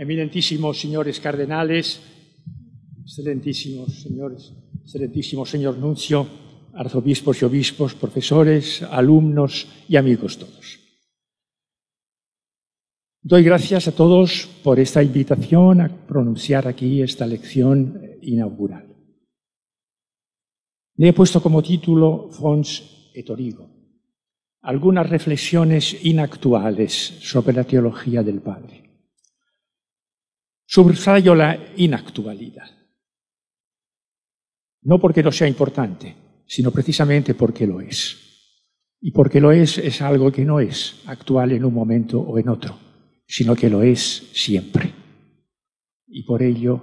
eminentísimos señores cardenales, excelentísimos señores, excelentísimo señor nuncio, arzobispos y obispos, profesores, alumnos y amigos todos. Doy gracias a todos por esta invitación a pronunciar aquí esta lección inaugural. Le he puesto como título Fons et Origo, algunas reflexiones inactuales sobre la teología del Padre. Subrayo la inactualidad. No porque no sea importante, sino precisamente porque lo es. Y porque lo es es algo que no es actual en un momento o en otro, sino que lo es siempre. Y por ello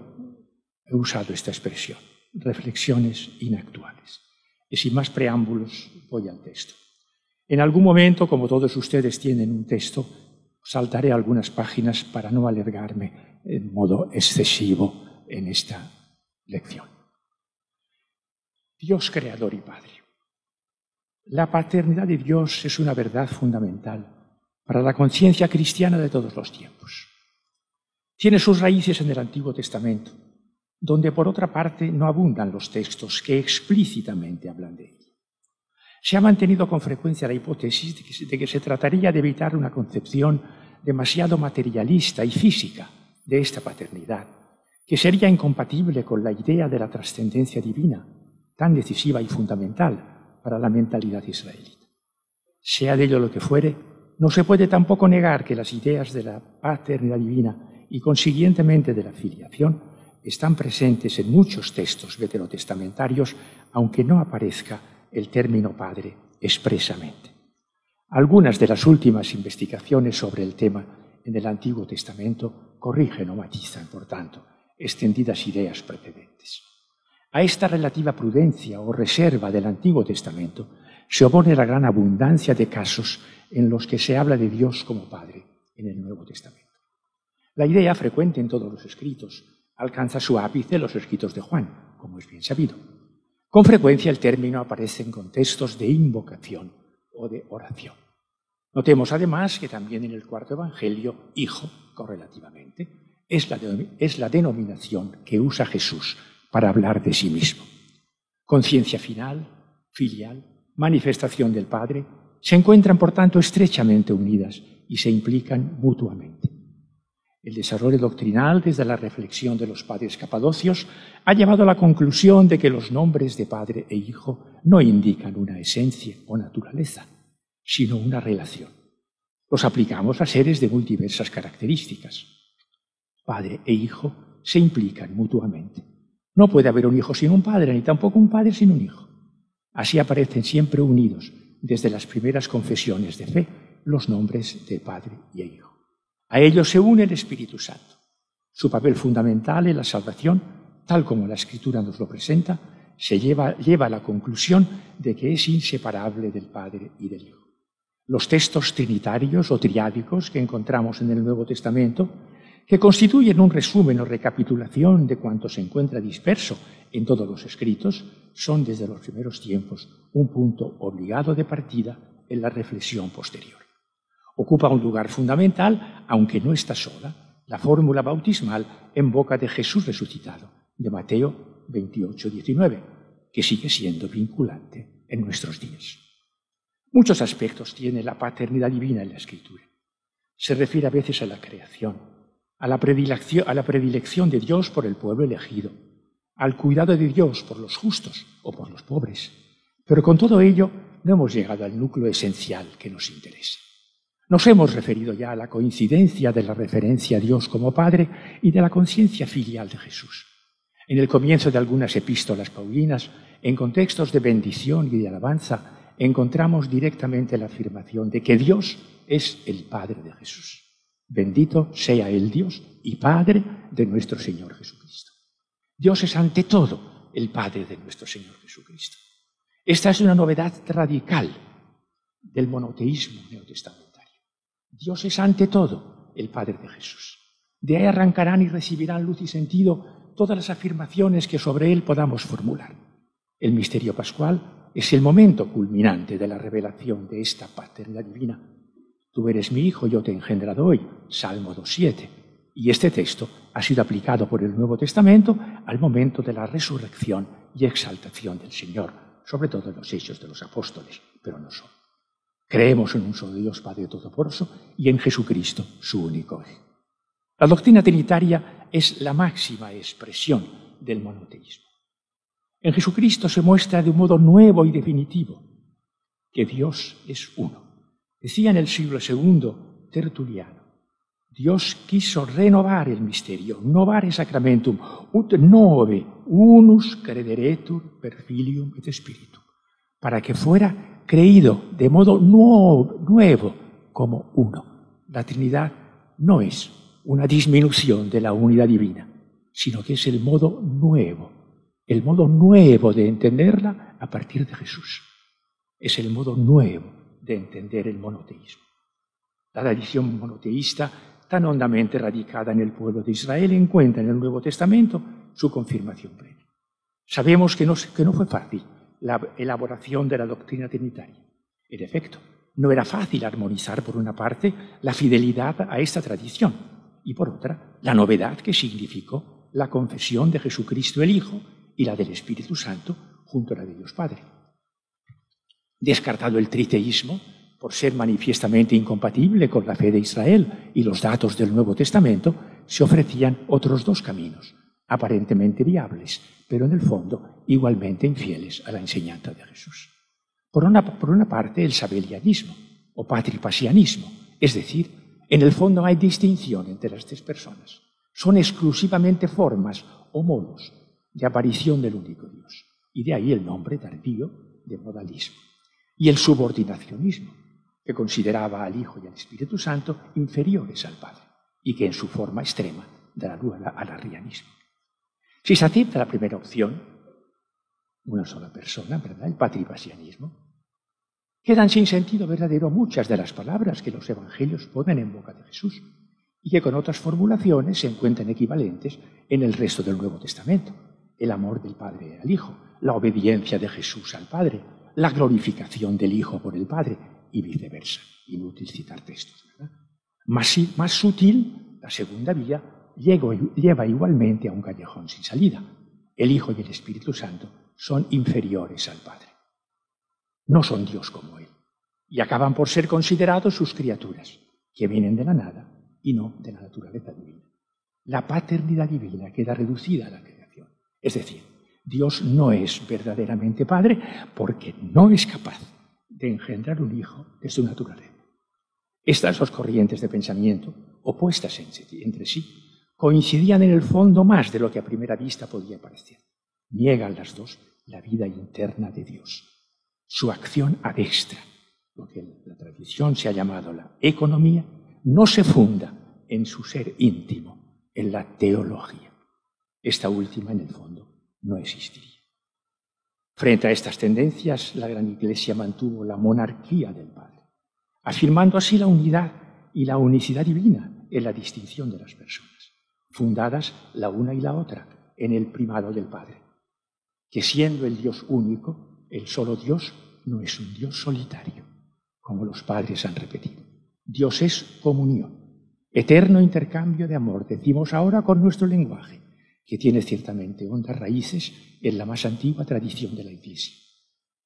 he usado esta expresión, reflexiones inactuales. Y sin más preámbulos, voy al texto. En algún momento, como todos ustedes tienen un texto, saltaré algunas páginas para no alargarme en modo excesivo en esta lección. Dios creador y Padre. La paternidad de Dios es una verdad fundamental para la conciencia cristiana de todos los tiempos. Tiene sus raíces en el Antiguo Testamento, donde por otra parte no abundan los textos que explícitamente hablan de ello. Se ha mantenido con frecuencia la hipótesis de que se trataría de evitar una concepción demasiado materialista y física de esta paternidad, que sería incompatible con la idea de la trascendencia divina, tan decisiva y fundamental para la mentalidad israelita. Sea de ello lo que fuere, no se puede tampoco negar que las ideas de la paternidad divina y consiguientemente de la filiación están presentes en muchos textos veterotestamentarios, aunque no aparezca el término padre expresamente. Algunas de las últimas investigaciones sobre el tema en el Antiguo Testamento corrigen o matizan, por tanto, extendidas ideas precedentes. A esta relativa prudencia o reserva del Antiguo Testamento se opone la gran abundancia de casos en los que se habla de Dios como Padre en el Nuevo Testamento. La idea frecuente en todos los escritos alcanza su ápice en los escritos de Juan, como es bien sabido. Con frecuencia el término aparece en contextos de invocación o de oración. Notemos además que también en el cuarto Evangelio, hijo, correlativamente, es la, es la denominación que usa Jesús para hablar de sí mismo. Conciencia final, filial, manifestación del Padre, se encuentran por tanto estrechamente unidas y se implican mutuamente. El desarrollo doctrinal desde la reflexión de los padres capadocios ha llevado a la conclusión de que los nombres de padre e hijo no indican una esencia o naturaleza, sino una relación. Los aplicamos a seres de muy diversas características. Padre e hijo se implican mutuamente. No puede haber un hijo sin un padre, ni tampoco un padre sin un hijo. Así aparecen siempre unidos, desde las primeras confesiones de fe, los nombres de padre y hijo. A ellos se une el Espíritu Santo. Su papel fundamental en la salvación, tal como la Escritura nos lo presenta, se lleva, lleva a la conclusión de que es inseparable del Padre y del Hijo. Los textos trinitarios o triádicos que encontramos en el Nuevo Testamento, que constituyen un resumen o recapitulación de cuanto se encuentra disperso en todos los escritos, son desde los primeros tiempos un punto obligado de partida en la reflexión posterior ocupa un lugar fundamental, aunque no está sola, la fórmula bautismal en boca de Jesús resucitado, de Mateo 28, 19, que sigue siendo vinculante en nuestros días. Muchos aspectos tiene la paternidad divina en la Escritura. Se refiere a veces a la creación, a la, predilección, de Dios por el pueblo elegido, al cuidado de Dios por los justos o por los pobres. Pero con todo ello no hemos llegado al núcleo esencial que nos interesa. Nos hemos referido ya a la coincidencia de la referencia a Dios como Padre y de la conciencia filial de Jesús. En el comienzo de algunas epístolas paulinas, en contextos de bendición y de alabanza, encontramos directamente la afirmación de que Dios es el Padre de Jesús. Bendito sea el Dios y Padre de nuestro Señor Jesucristo. Dios es ante todo el Padre de nuestro Señor Jesucristo. Esta es una novedad radical del monoteísmo neotestamentario. Dios es ante todo el Padre de Jesús. De ahí arrancarán y recibirán luz y sentido todas las afirmaciones que sobre Él podamos formular. El misterio pascual es el momento culminante de la revelación de esta paternidad divina. Tú eres mi hijo, yo te he engendrado hoy, Salmo 2.7. Y este texto ha sido aplicado por el Nuevo Testamento al momento de la resurrección y exaltación del Señor, sobre todo en los hechos de los apóstoles, pero no solo. Creemos en un solo Dios Padre Todopoderoso y en Jesucristo, su único Hijo. La doctrina trinitaria es la máxima expresión del monoteísmo. En Jesucristo se muestra de un modo nuevo y definitivo que Dios es uno. Decía en el siglo II Tertuliano, Dios quiso renovar el misterio, novare sacramentum, ut nove unus crederetur per filium et spiritum, para que fuera creído de modo nuevo como uno. La Trinidad no es una disminución de la unidad divina, sino que es el modo nuevo, el modo nuevo de entenderla a partir de Jesús. Es el modo nuevo de entender el monoteísmo. La tradición monoteísta, tan hondamente radicada en el pueblo de Israel, encuentra en el Nuevo Testamento su confirmación plena. Sabemos que no, que no fue fácil la elaboración de la doctrina trinitaria. En efecto, no era fácil armonizar, por una parte, la fidelidad a esta tradición y, por otra, la novedad que significó la confesión de Jesucristo el Hijo y la del Espíritu Santo junto a la de Dios Padre. Descartado el triteísmo, por ser manifiestamente incompatible con la fe de Israel y los datos del Nuevo Testamento, se ofrecían otros dos caminos, aparentemente viables, pero en el fondo igualmente infieles a la enseñanza de Jesús. Por una, por una parte, el sabelianismo o patripasianismo, es decir, en el fondo hay distinción entre las tres personas. Son exclusivamente formas o modos de aparición del único Dios. Y de ahí el nombre tardío de modalismo. Y el subordinacionismo, que consideraba al Hijo y al Espíritu Santo inferiores al Padre, y que en su forma extrema dará lugar al arrianismo. Si se acepta la primera opción, una sola persona, ¿verdad? El patripasianismo, quedan sin sentido verdadero muchas de las palabras que los evangelios ponen en boca de Jesús y que con otras formulaciones se encuentran equivalentes en el resto del Nuevo Testamento. El amor del Padre al Hijo, la obediencia de Jesús al Padre, la glorificación del Hijo por el Padre y viceversa. Inútil citar textos, ¿verdad? Más, más sutil, la segunda vía lleva igualmente a un callejón sin salida. El Hijo y el Espíritu Santo son inferiores al Padre. No son Dios como Él. Y acaban por ser considerados sus criaturas, que vienen de la nada y no de la naturaleza divina. La paternidad divina queda reducida a la creación. Es decir, Dios no es verdaderamente Padre porque no es capaz de engendrar un hijo de su naturaleza. Estas dos corrientes de pensamiento, opuestas entre sí, coincidían en el fondo más de lo que a primera vista podía parecer. Niegan las dos la vida interna de Dios, su acción adextra, lo que la tradición se ha llamado la economía, no se funda en su ser íntimo, en la teología. Esta última, en el fondo, no existiría. Frente a estas tendencias, la Gran Iglesia mantuvo la monarquía del Padre, afirmando así la unidad y la unicidad divina en la distinción de las personas fundadas la una y la otra en el primado del Padre, que siendo el Dios único, el solo Dios no es un Dios solitario, como los padres han repetido. Dios es comunión, eterno intercambio de amor, decimos ahora con nuestro lenguaje, que tiene ciertamente hondas raíces en la más antigua tradición de la Iglesia.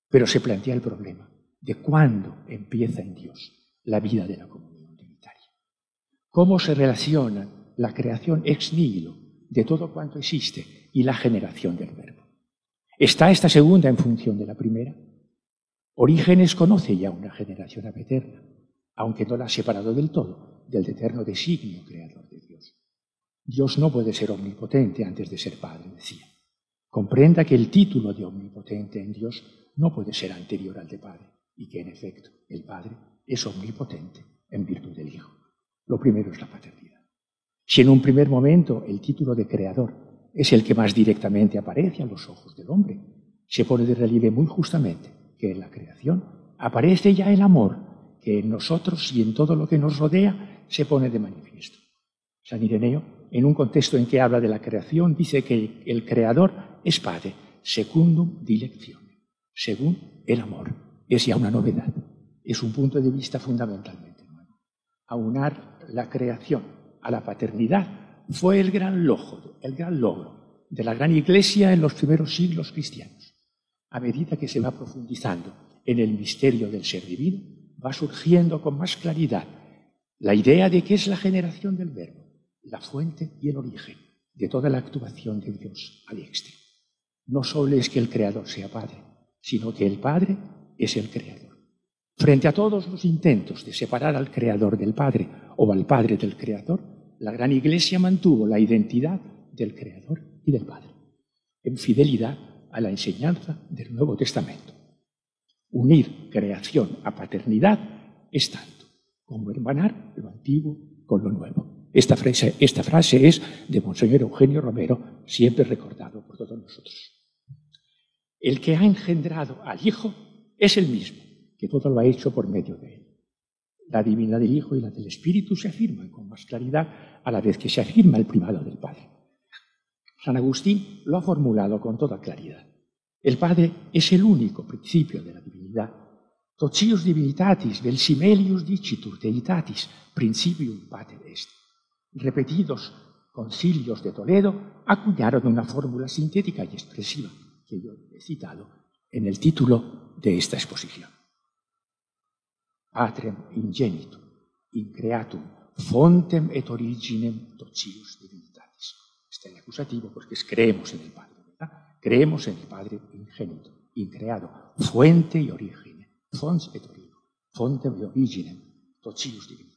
Pero se plantea el problema de cuándo empieza en Dios la vida de la comunión trinitaria. ¿Cómo se relacionan la creación ex nihilo de todo cuanto existe y la generación del verbo. ¿Está esta segunda en función de la primera? Orígenes conoce ya una generación eterna, aunque no la ha separado del todo del eterno designio creador de Dios. Dios no puede ser omnipotente antes de ser Padre, decía. Comprenda que el título de omnipotente en Dios no puede ser anterior al de Padre y que en efecto el Padre es omnipotente en virtud del Hijo. Lo primero es la paternidad. Si en un primer momento el título de creador es el que más directamente aparece a los ojos del hombre, se pone de relieve muy justamente que en la creación aparece ya el amor que en nosotros y en todo lo que nos rodea se pone de manifiesto. San Ireneo, en un contexto en que habla de la creación, dice que el creador es Padre, secundum dilección, según el amor. Es ya una novedad, es un punto de vista fundamentalmente nuevo. Aunar la creación a la paternidad fue el gran logro, el gran logro de la gran iglesia en los primeros siglos cristianos. A medida que se va profundizando en el misterio del ser divino, va surgiendo con más claridad la idea de que es la generación del verbo, la fuente y el origen de toda la actuación de Dios al extremo. No solo es que el Creador sea Padre, sino que el Padre es el Creador. Frente a todos los intentos de separar al Creador del Padre o al Padre del Creador, la gran Iglesia mantuvo la identidad del Creador y del Padre, en fidelidad a la enseñanza del Nuevo Testamento. Unir creación a paternidad es tanto como hermanar lo antiguo con lo nuevo. Esta frase, esta frase es de Monseñor Eugenio Romero, siempre recordado por todos nosotros. El que ha engendrado al Hijo es el mismo que todo lo ha hecho por medio de él. La divinidad del Hijo y la del Espíritu se afirman con más claridad a la vez que se afirma el primado del Padre. San Agustín lo ha formulado con toda claridad. El Padre es el único principio de la divinidad. Tocius divinitatis vel simelius dicitur deitatis principium pater est. Repetidos concilios de Toledo acuñaron una fórmula sintética y expresiva que yo he citado en el título de esta exposición patrem ingenitum, in creatum, fontem et originem tocius divinitatis. Está en acusativo porque es creemos en el Padre, ¿verdad? Creemos en el Padre ingénito, increado, fuente y origen, fons et origo, fontem et originem tocius divinitatis.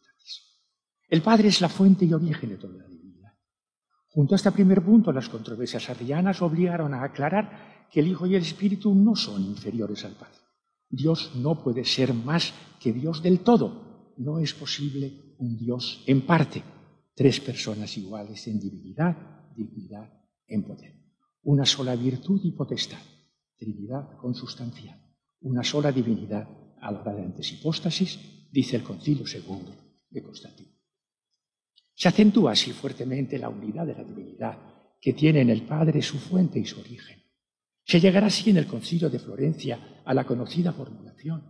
El Padre es la fuente y origen de toda la divinidad. Junto a este primer punto, las controversias arrianas obligaron a aclarar que el Hijo y el Espíritu no son inferiores al Padre. Dios no puede ser más que Dios del todo. No es posible un Dios en parte. Tres personas iguales en divinidad, dignidad, en poder. Una sola virtud y potestad. Trinidad consustancial. Una sola divinidad a la hora de dice el Concilio II de Constantino. Se acentúa así fuertemente la unidad de la divinidad que tiene en el Padre su fuente y su origen se llegará así en el concilio de Florencia a la conocida formulación.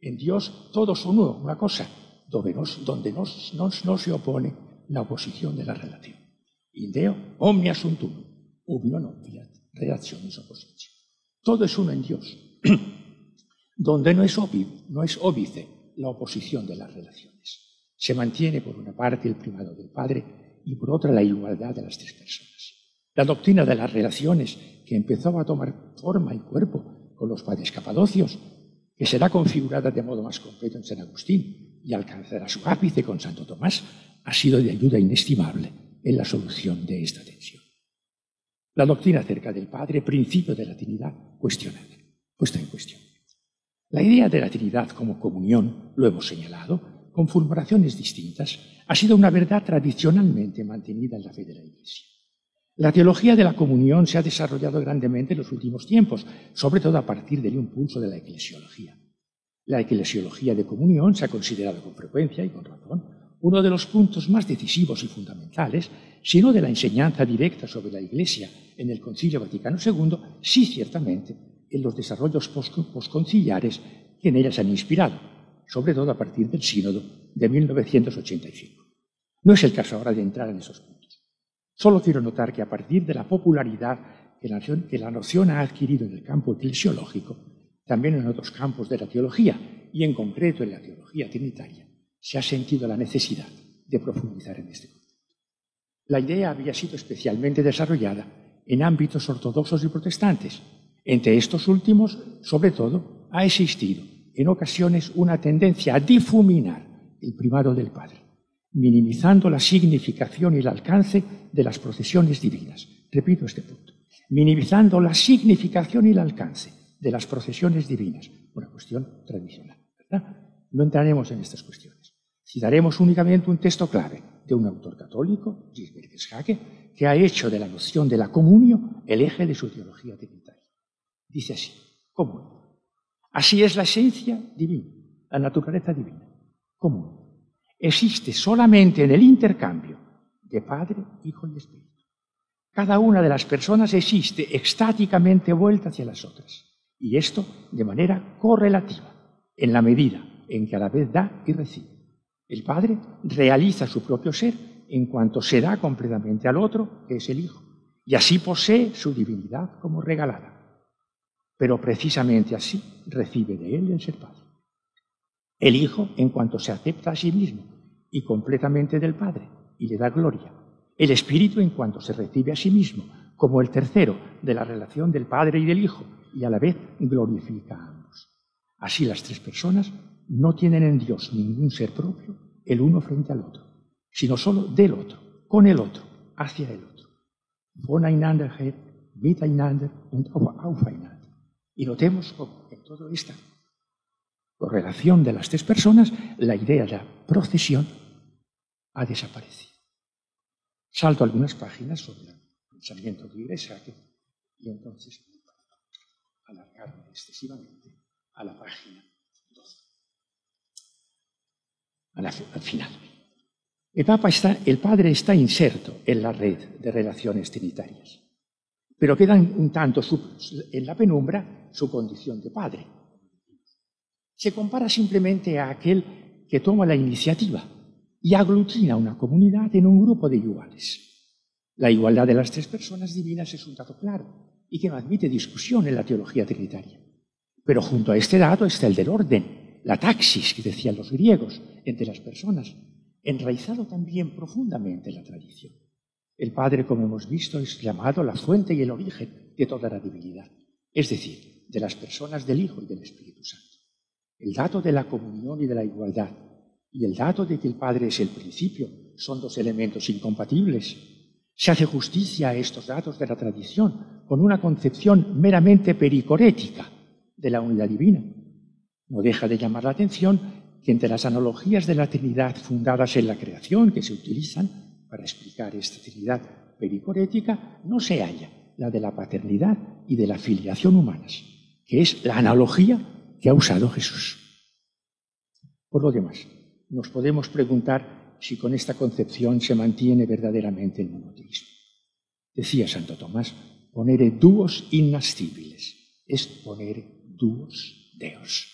En Dios todos son uno, una cosa, donde no, se opone la oposición de la relación. Indeo omnia sunt uno, uno non fiat, oppositio. Todo es uno en Dios, donde no es, no es la oposición de las relaciones. Se mantiene por una parte el primado del Padre y por otra la igualdad de las tres personas. La doctrina de las relaciones que empezó a tomar forma y cuerpo con los padres capadocios, que será configurada de modo más completo en San Agustín y alcanzará su ápice con Santo Tomás, ha sido de ayuda inestimable en la solución de esta tensión. La doctrina acerca del Padre, principio de la Trinidad, cuestionada, puesta en cuestión. La idea de la Trinidad como comunión, lo hemos señalado, con formulaciones distintas, ha sido una verdad tradicionalmente mantenida en la fe de la Iglesia. La teología de la comunión se ha desarrollado grandemente en los últimos tiempos, sobre todo a partir del impulso de la eclesiología. La eclesiología de comunión se ha considerado con frecuencia y con razón uno de los puntos más decisivos y fundamentales, si no de la enseñanza directa sobre la Iglesia en el Concilio Vaticano II, sí ciertamente en los desarrollos posconciliares que en ella se han inspirado, sobre todo a partir del Sínodo de 1985. No es el caso ahora de entrar en esos puntos. Solo quiero notar que a partir de la popularidad que la, noción, ha adquirido en el campo eclesiológico, también en otros campos de la teología, y en concreto en la teología trinitaria, se ha sentido la necesidad de profundizar en este concepto. La idea había sido especialmente desarrollada en ámbitos ortodoxos y protestantes. Entre estos últimos, sobre todo, ha existido en ocasiones una tendencia a difuminar el primado del Padre minimizando la significación y el alcance de las procesiones divinas. Repito este punto. Minimizando la significación y el alcance de las procesiones divinas. Una cuestión tradicional. No entraremos en estas cuestiones. Citaremos únicamente un texto clave de un autor católico, Gisbert Schake, que ha hecho de la noción de la comunión el eje de su teología trinitaria. Dice así, común. Así es la esencia divina, la naturaleza divina, común existe solamente en el intercambio de Padre, Hijo y Espíritu. Cada una de las personas existe extáticamente vuelta hacia las otras, y esto de manera correlativa, en la medida en que a la vez da y recibe. El Padre realiza su propio ser en cuanto se da completamente al otro, que es el Hijo, y así posee su divinidad como regalada. Pero precisamente así recibe de él el ser Padre. El Hijo en cuanto se acepta a sí mismo y completamente del Padre y le da gloria. El Espíritu en cuanto se recibe a sí mismo como el tercero de la relación del Padre y del Hijo y a la vez glorifica a ambos. Así las tres personas no tienen en Dios ningún ser propio el uno frente al otro, sino solo del otro, con el otro, hacia el otro. Voneinander her, miteinander und aufeinander. Y notemos cómo en toda esta correlación de las tres personas, la idea de la procesión ha desaparecido. Salto algunas páginas sobre el pensamiento de y entonces alargarme excesivamente a la página 12, al final. El, Papa está, el Padre está inserto en la red de relaciones trinitarias, pero queda un tanto en la penumbra su condición de Padre. Se compara simplemente a aquel que toma la iniciativa y aglutina una comunidad en un grupo de iguales. La igualdad de las tres personas divinas es un dato claro y que no admite discusión en la teología trinitaria. Pero junto a este dato está el del orden, la taxis que decían los griegos entre las personas, enraizado también profundamente en la tradición. El Padre, como hemos visto, es llamado la fuente y el origen de toda la divinidad, es decir, de las personas del Hijo y del Espíritu Santo. El dato de la comunión y de la igualdad y el dato de que el Padre es el principio son dos elementos incompatibles. Se hace justicia a estos datos de la tradición con una concepción meramente pericorética de la unidad divina. No deja de llamar la atención que entre las analogías de la Trinidad fundadas en la creación que se utilizan para explicar esta Trinidad pericorética, no se halla la de la paternidad y de la filiación humanas, que es la analogía que ha usado Jesús. Por lo demás, nos podemos preguntar si con esta concepción se mantiene verdaderamente el monoteísmo. Decía Santo Tomás, ponere duos innascibiles, es ponere duos deos.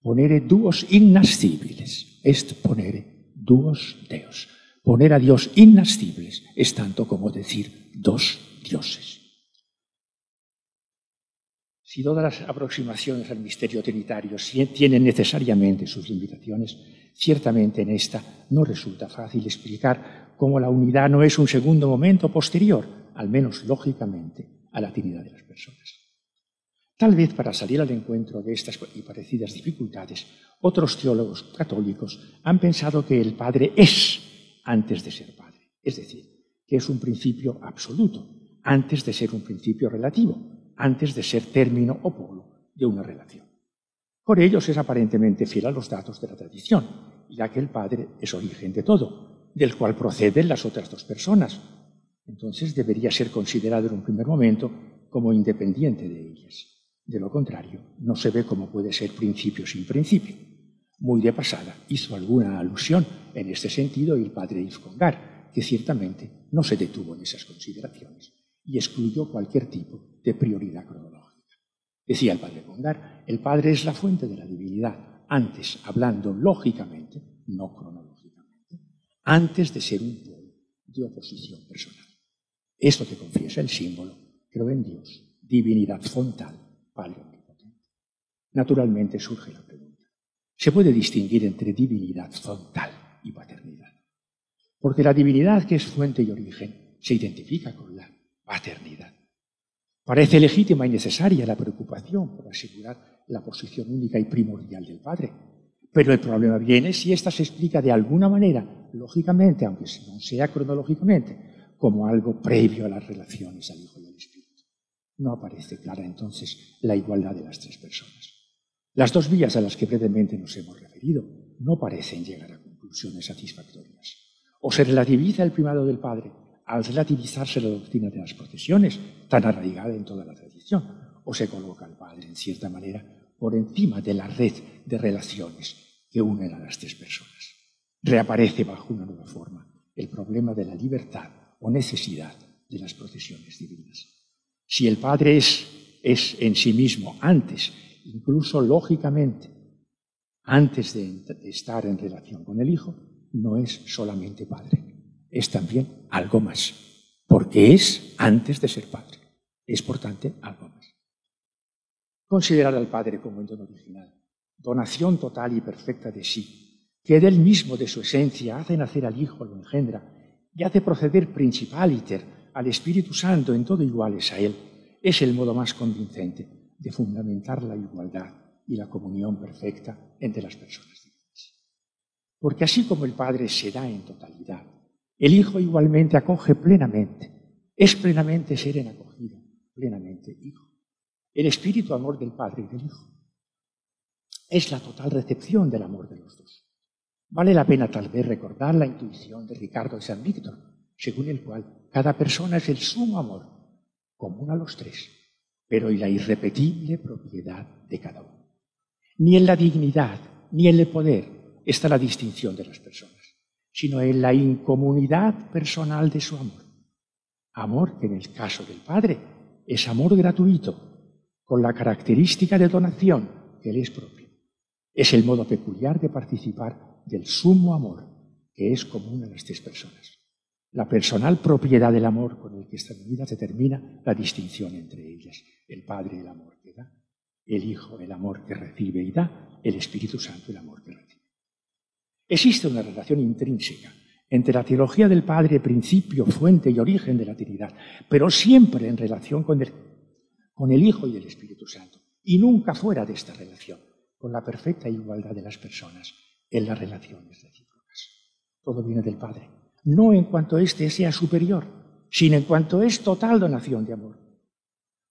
Ponere duos innascibiles, est ponere duos deos. Poner a Dios innascibles es tanto como decir dos dioses. Si todas las aproximaciones al misterio trinitario tienen necesariamente sus limitaciones, ciertamente en esta no resulta fácil explicar cómo la unidad no es un segundo momento posterior, al menos lógicamente, a la Trinidad de las personas. Tal vez para salir al encuentro de estas y parecidas dificultades, otros teólogos católicos han pensado que el Padre es antes de ser Padre, es decir, que es un principio absoluto, antes de ser un principio relativo, antes de ser término o polo de una relación. Por ellos es aparentemente fiel a los datos de la tradición, ya que el Padre es origen de todo, del cual proceden las otras dos personas. Entonces debería ser considerado en un primer momento como independiente de ellas. De lo contrario, no se ve cómo puede ser principio sin principio. Muy de pasada hizo alguna alusión en este sentido el padre Yves Congar, que ciertamente no se detuvo en esas consideraciones y excluyó cualquier tipo de prioridad cronológica. Decía el padre Congar, el Padre es la fuente de la divinidad, antes, hablando lógicamente, no cronológicamente, antes de ser un pueblo de oposición personal. Es lo que confiesa el símbolo, creo en Dios, divinidad frontal, Padre omnipotente. Naturalmente surge la pregunta, ¿se puede distinguir entre divinidad frontal y paternidad? Porque la divinidad que es fuente y origen se identifica con la paternidad. Parece legítima y necesaria la preocupación por asegurar la posición única y primordial del Padre. Pero el problema viene si ésta se explica de alguna manera, lógicamente, aunque no sea cronológicamente, como algo previo a las relaciones al Hijo y al Espíritu. No aparece clara entonces la igualdad de las tres personas. Las dos vías a las que brevemente nos hemos referido no parecen llegar a conclusiones satisfactorias. O se relativiza el primado del Padre al relativizarse la doctrina de las procesiones, tan arraigada en toda la tradición, o se coloca al Padre, en cierta manera, por encima de la red de relaciones que unen a las tres personas. Reaparece bajo una nueva forma el problema de la libertad o necesidad de las procesiones divinas. Si el Padre es, es en sí mismo antes, incluso lógicamente, antes de estar en relación con el Hijo, no es solamente Padre, es también algo más, porque es antes de ser Padre. Es, por tanto, algo más. Considerar al Padre como el don original, donación total y perfecta de sí, que de él mismo, de su esencia, hace nacer al Hijo, lo engendra, y hace proceder principaliter al Espíritu Santo en todo iguales a él, es el modo más convincente de fundamentar la igualdad y la comunión perfecta entre las personas de Porque así como el Padre se da en totalidad, el Hijo igualmente acoge plenamente, es plenamente ser en acogida, plenamente Hijo. El espíritu amor del Padre y del Hijo es la total recepción del amor de los dos. Vale la pena tal vez recordar la intuición de Ricardo de San Víctor, según el cual cada persona es el sumo amor, común a los tres, pero y la irrepetible propiedad de cada uno. Ni en la dignidad, ni en el poder está la distinción de las personas, sino en la incomunidad personal de su amor. Amor que en el caso del Padre es amor gratuito, con la característica de donación que le es propio. Es el modo peculiar de participar del sumo amor que es común a las tres personas. La personal propiedad del amor con el que esta vida determina la distinción entre ellas. El Padre, el amor que da, el Hijo, el amor que recibe y da, el Espíritu Santo, el amor que recibe. Existe una relación intrínseca entre la teología del Padre, principio, fuente y origen de la Trinidad, pero siempre en relación con el, con el Hijo y el Espíritu Santo, y nunca fuera de esta relación, con la perfecta igualdad de las personas en las relaciones recíprocas. Todo viene del Padre, no en cuanto éste sea superior, sino en cuanto es total donación de amor.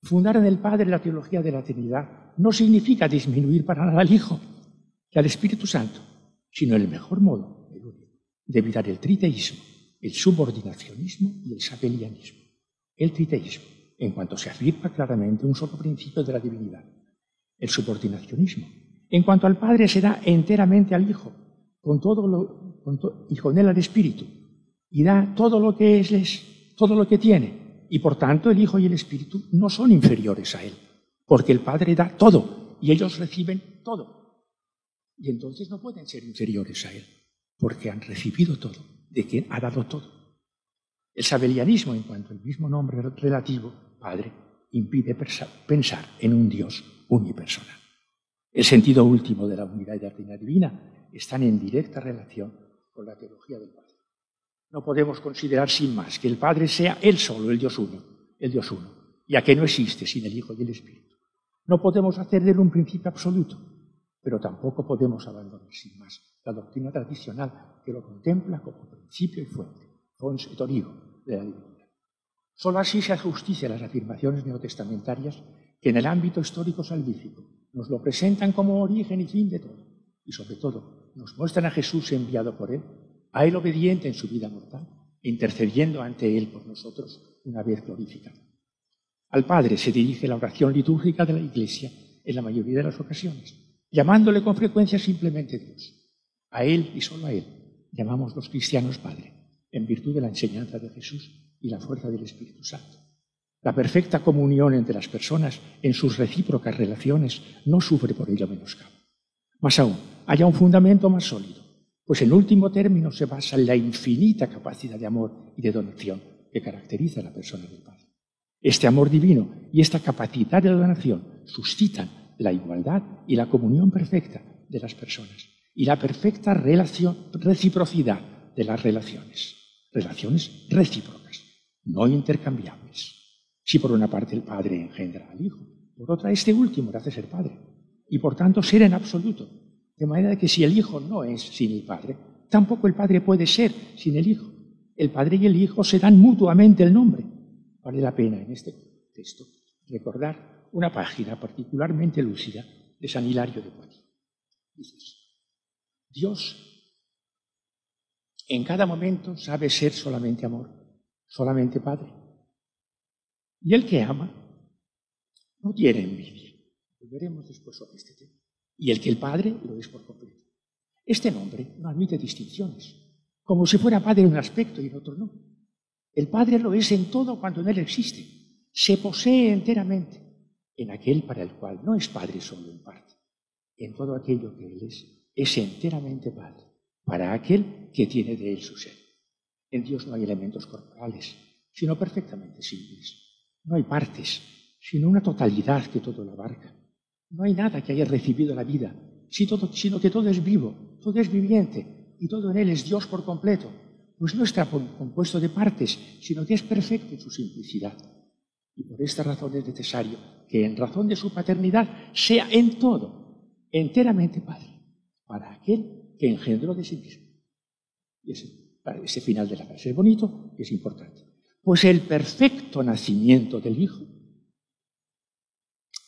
Fundar en el Padre la teología de la Trinidad no significa disminuir para nada al Hijo y al Espíritu Santo, sino el mejor modo, de evitar el triteísmo, el subordinacionismo y el sabelianismo. El triteísmo, en cuanto se afirma claramente un solo principio de la divinidad. El subordinacionismo, en cuanto al Padre, se da enteramente al Hijo, con todo lo, y con él al Espíritu, y da todo lo que es, todo lo que tiene. Y por tanto, el Hijo y el Espíritu no son inferiores a él, porque el Padre da todo y ellos reciben todo. Y entonces no pueden ser inferiores a él, porque han recibido todo, de quien ha dado todo. El sabelianismo, en cuanto al mismo nombre relativo, Padre, impide pensar en un Dios unipersonal. El sentido último de la unidad y la Trinidad divina están en directa relación con la teología del Padre. No podemos considerar sin más que el Padre sea Él solo, el Dios uno, el Dios uno, ya que no existe sin el Hijo y el Espíritu. No podemos hacer de él un principio absoluto, pero tampoco podemos abandonar sin más la doctrina tradicional que lo contempla como principio y fuente, fons de la divinidad. Solo así se justicia las afirmaciones neotestamentarias que en el ámbito histórico salvífico nos lo presentan como origen y fin de todo. Y sobre todo, nos muestran a Jesús enviado por Él, a Él obediente en su vida mortal, intercediendo ante Él por nosotros una vez glorificado. Al Padre se dirige la oración litúrgica de la Iglesia en la mayoría de las ocasiones, llamándole con frecuencia simplemente Dios. A Él y solo a Él llamamos los cristianos Padre, en virtud de la enseñanza de Jesús y la fuerza del Espíritu Santo. La perfecta comunión entre las personas en sus recíprocas relaciones no sufre por ello menoscabo. Más aún, haya un fundamento más sólido, pues en último término se basa en la infinita capacidad de amor y de donación que caracteriza a la persona del Padre. Este amor divino y esta capacidad de donación suscitan la igualdad y la comunión perfecta de las personas y la perfecta reciprocidad de las relaciones. Relaciones recíprocas, no intercambiables. Si por una parte el Padre engendra al Hijo, por otra este último le hace ser Padre, y por tanto ser en absoluto. De manera que si el Hijo no es sin el Padre, tampoco el Padre puede ser sin el Hijo. El Padre y el Hijo se dan mutuamente el nombre. Vale la pena en este texto recordar una página particularmente lúcida de San Hilario de Poitiers. Dios en cada momento sabe ser solamente amor, solamente Padre. Y el que ama no tiene envidia. Volveremos después sobre este tema. Y el que el Padre lo es por completo. Este nombre no admite distinciones, como si fuera Padre en un aspecto y en otro no. El Padre lo es en todo cuando en Él existe. Se posee enteramente en aquel para el cual no es Padre solo en parte. En todo aquello que Él es, es enteramente Padre, para aquel que tiene de Él su ser. En Dios no hay elementos corporales, sino perfectamente simples. No hay partes, sino una totalidad que todo lo abarca. No hay nada que haya recibido la vida, sino que todo es vivo, todo es viviente y todo en él es Dios por completo. Pues no está compuesto de partes, sino que es perfecto en su simplicidad. Y por esta razón es necesario que en razón de su paternidad sea en todo enteramente Padre, para aquel que engendró de sí mismo. Y ese, final de la frase es bonito y es importante. Pues el perfecto nacimiento del Hijo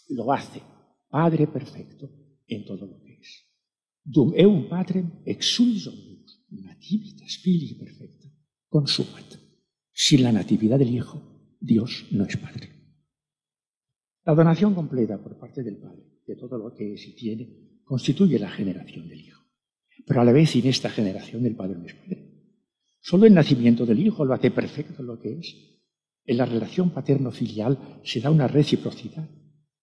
lo hace Padre perfecto en todo lo que es. Dum eum patrem exulis omnibus, nativitas filii perfecta, consumat. Sin la natividad del Hijo, Dios no es Padre. La donación completa por parte del Padre de todo lo que es y tiene constituye la generación del Hijo. Pero a la vez sin esta generación del Padre no es Padre. Solo el nacimiento del Hijo lo hace perfecto lo que es. En la relación paterno-filial se da una reciprocidad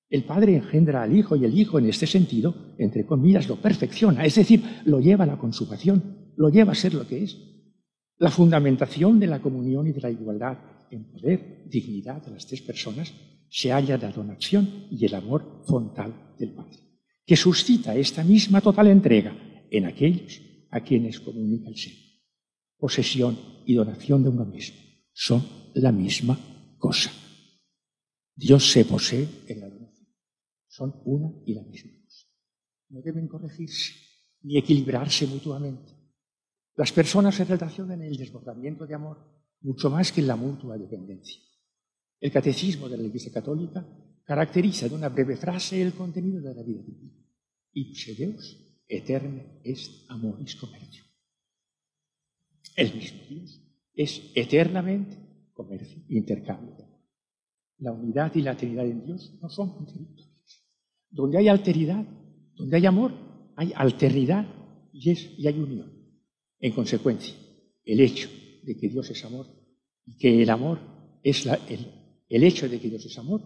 el Padre engendra al Hijo y el Hijo en este sentido, entre comillas, lo perfecciona, es decir, lo lleva a la consumación, lo lleva a ser lo que es. La fundamentación de la comunión y de la igualdad en poder, dignidad de las tres personas se halla en la donación y el amor frontal del Padre, que suscita esta misma total entrega en aquellos a quienes comunica el ser. Posesión y donación de uno mismo son la misma cosa. Dios se posee en la son una y la misma cosa. No deben corregirse ni equilibrarse mutuamente. Las personas se relacionan en el desbordamiento de amor mucho más que en la mutua dependencia. El catecismo de la Iglesia Católica caracteriza de una breve frase el contenido de la vida divina. Ipse Deus eterne est amoris comercio. El mismo Dios es eternamente comercio, intercambio. La unidad y la eternidad en Dios no son contradictorios. Donde hay alteridad, donde hay amor, hay alteridad y, y hay unión. En consecuencia, el hecho de que Dios es amor y que el amor es el, el hecho de que Dios es amor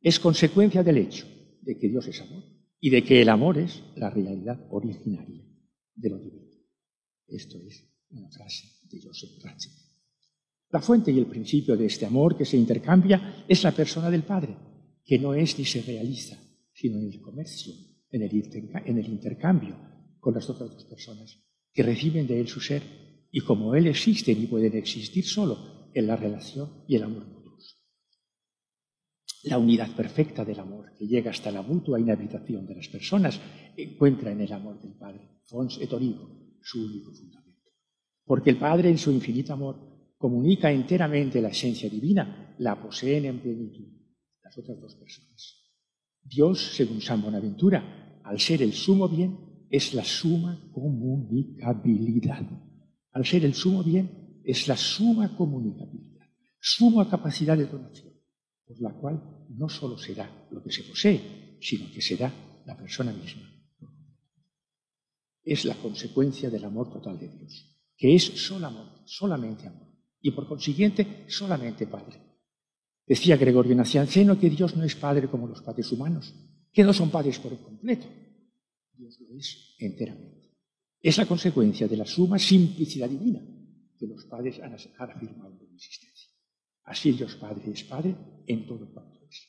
es consecuencia del hecho de que Dios es amor y de que el amor es la realidad originaria de lo divino. Esto es una frase de Joseph Ratzinger. La fuente y el principio de este amor que se intercambia es la persona del Padre, que no es ni se realiza, sino en el comercio, en el, intercambio con las otras dos personas que reciben de Él su ser y como Él existen y pueden existir solo en la relación y el amor mutuos. La unidad perfecta del amor que llega hasta la mutua inhabitación de las personas encuentra en el amor del Padre, fons et origo, su único fundamento. Porque el Padre en su infinito amor comunica enteramente la esencia divina, la poseen en plenitud las otras dos personas. Dios, según San Bonaventura, al ser el sumo bien, es la suma comunicabilidad. Al ser el sumo bien, es la suma comunicabilidad, suma capacidad de donación, por la cual no solo será lo que se posee, sino que será la persona misma. Es la consecuencia del amor total de Dios, que es solo amor, solamente amor, y por consiguiente solamente Padre. Decía Gregorio Nacianceno que Dios no es padre como los padres humanos, que no son padres por completo. Dios lo es enteramente. Es la consecuencia de la suma simplicidad divina que los padres han, afirmado en existencia. Así Dios Padre es Padre en todo cuanto es.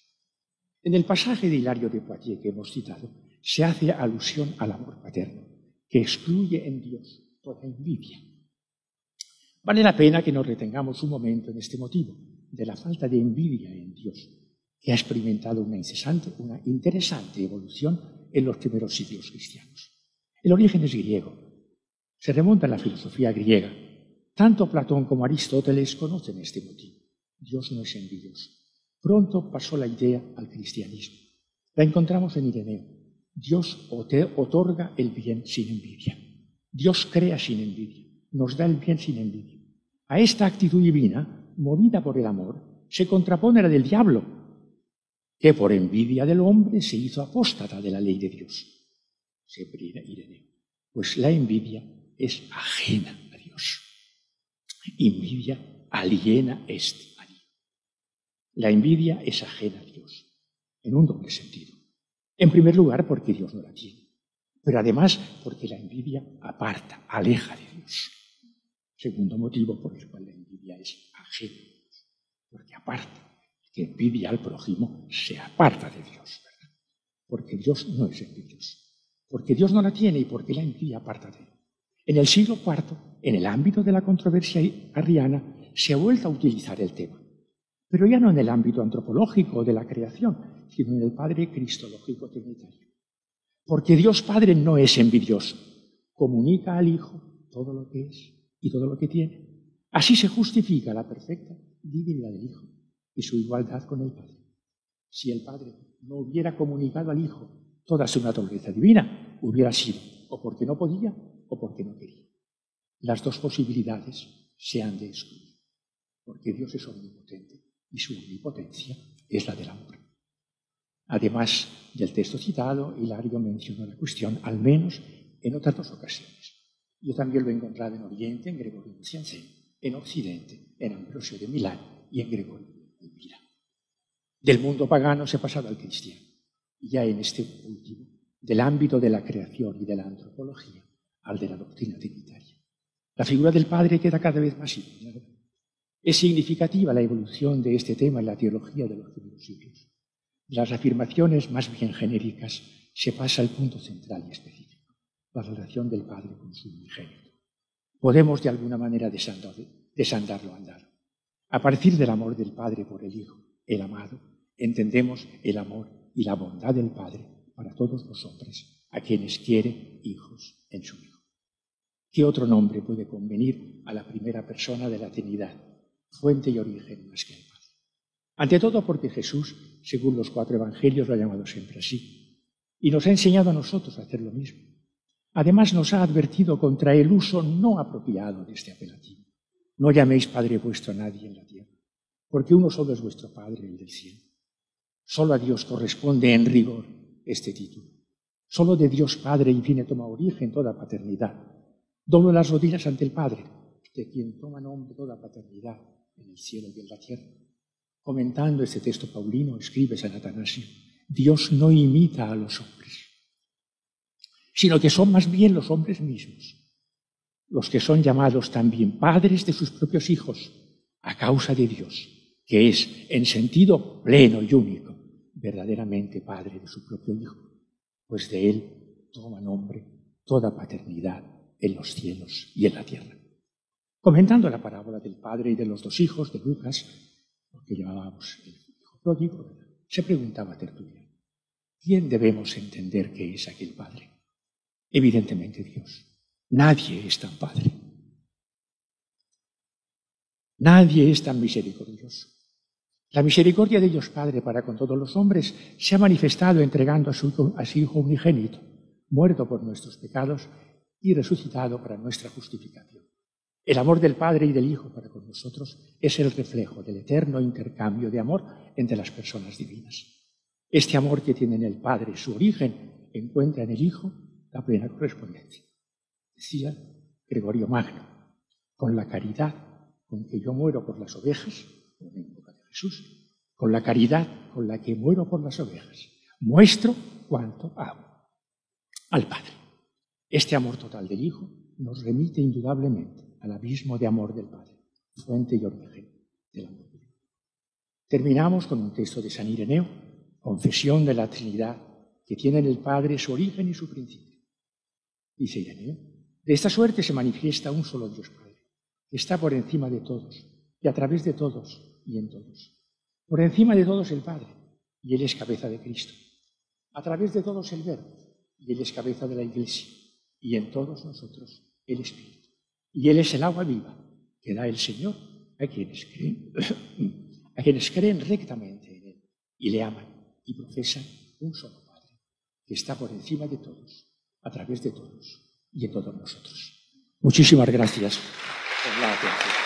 En el pasaje de Hilario de Poitiers que hemos citado, se hace alusión al amor paterno, que excluye en Dios toda envidia. Vale la pena que nos retengamos un momento en este motivo de la falta de envidia en Dios, que ha experimentado una incesante, una interesante evolución en los primeros siglos cristianos. El origen es griego. Se remonta a la filosofía griega. Tanto Platón como Aristóteles conocen este motivo. Dios no es envidioso. Pronto pasó la idea al cristianismo. La encontramos en Ireneo. Dios otorga el bien sin envidia. Dios crea sin envidia. Nos da el bien sin envidia. A esta actitud divina movida por el amor, se contrapone la del diablo, que por envidia del hombre se hizo apóstata de la ley de Dios. Pues la envidia es ajena a Dios. Envidia aliena est a Dios. La envidia es ajena a Dios, en un doble sentido. En primer lugar, porque Dios no la tiene, pero además porque la envidia aparta, aleja de Dios. Segundo motivo por el cual la envidia es ajena, porque aparte, que envidia al prójimo se aparta de Dios, ¿verdad? Porque Dios no es envidioso, porque Dios no la tiene y porque la envidia aparta de él. En el siglo IV, en el ámbito de la controversia arriana, se ha vuelto a utilizar el tema, pero ya no en el ámbito antropológico de la creación, sino en el Padre Cristológico Trinitario. Porque Dios Padre no es envidioso, comunica al Hijo todo lo que es y todo lo que tiene. Así se justifica la perfecta divinidad del Hijo y su igualdad con el Padre. Si el Padre no hubiera comunicado al Hijo toda su naturaleza divina, hubiera sido o porque no podía o porque no quería. Las dos posibilidades se han de excluir, porque Dios es omnipotente y su omnipotencia es la del amor. Además del texto citado, Hilario mencionó la cuestión al menos en otras dos ocasiones. Yo también lo he encontrado en Oriente, en Gregorio de en Occidente, en Ambrosio de Milán y en Gregorio de Milán. Del mundo pagano se ha pasado al cristiano. Y ya en este último, del ámbito de la creación y de la antropología al de la doctrina trinitaria. La figura del Padre queda cada vez más simple. Es significativa la evolución de este tema en la teología de los primeros siglos. De las afirmaciones más bien genéricas se pasa al punto central y específico, la relación del Padre con su unigénito. Podemos de alguna manera desandarlo andar. A partir del amor del Padre por el Hijo, el amado, entendemos el amor y la bondad del Padre para todos los hombres, a quienes quiere hijos en su Hijo. ¿Qué otro nombre puede convenir a la primera persona de la Trinidad, fuente y origen más que el Padre? Ante todo porque Jesús, según los cuatro evangelios, lo ha llamado siempre así, y nos ha enseñado a nosotros a hacer lo mismo. Además nos ha advertido contra el uso no apropiado de este apelativo. No llaméis Padre vuestro a nadie en la tierra, porque uno solo es vuestro Padre, el del cielo. Solo a Dios corresponde en rigor este título. Solo de Dios Padre y viene toma origen toda paternidad. Doblo las rodillas ante el Padre, de quien toma nombre toda paternidad en el cielo y en la tierra. Comentando este texto paulino, escribe San Atanasio, Dios no imita a los hombres, sino que son más bien los hombres mismos, los que son llamados también padres de sus propios hijos, a causa de Dios, que es, en sentido pleno y único, verdaderamente padre de su propio Hijo, pues de él toma nombre toda paternidad en los cielos y en la tierra. Comentando la parábola del padre y de los dos hijos de Lucas, lo que llamábamos el hijo pródigo, se preguntaba Tertulia, ¿quién debemos entender que es aquel padre? Evidentemente Dios. Nadie es tan Padre. Nadie es tan misericordioso. La misericordia de Dios Padre para con todos los hombres se ha manifestado entregando a su, a su Hijo unigénito, muerto por nuestros pecados y resucitado para nuestra justificación. El amor del Padre y del Hijo para con nosotros es el reflejo del eterno intercambio de amor entre las personas divinas. Este amor que tiene en el Padre su origen encuentra en el Hijo la plena correspondencia. Decía Gregorio Magno, con la caridad con que yo muero por las ovejas, en boca de Jesús, con la caridad con la que muero por las ovejas, muestro cuánto amo al Padre. Este amor total del Hijo nos remite indudablemente al abismo de amor del Padre, fuente y origen del amor. Terminamos con un texto de San Ireneo, confesión de la Trinidad, que tiene en el Padre su origen y su principio dice Ireneo. De esta suerte se manifiesta un solo Dios Padre, que está por encima de todos, y a través de todos y en todos. Por encima de todos el Padre, y Él es cabeza de Cristo. A través de todos el Verbo, y Él es cabeza de la Iglesia. Y en todos nosotros el Espíritu. Y Él es el agua viva que da el Señor a quienes creen, a quienes creen rectamente en Él y le aman y profesan un solo Padre, que está por encima de todos a través de todos y de todos nosotros. Muchísimas gracias por la atención.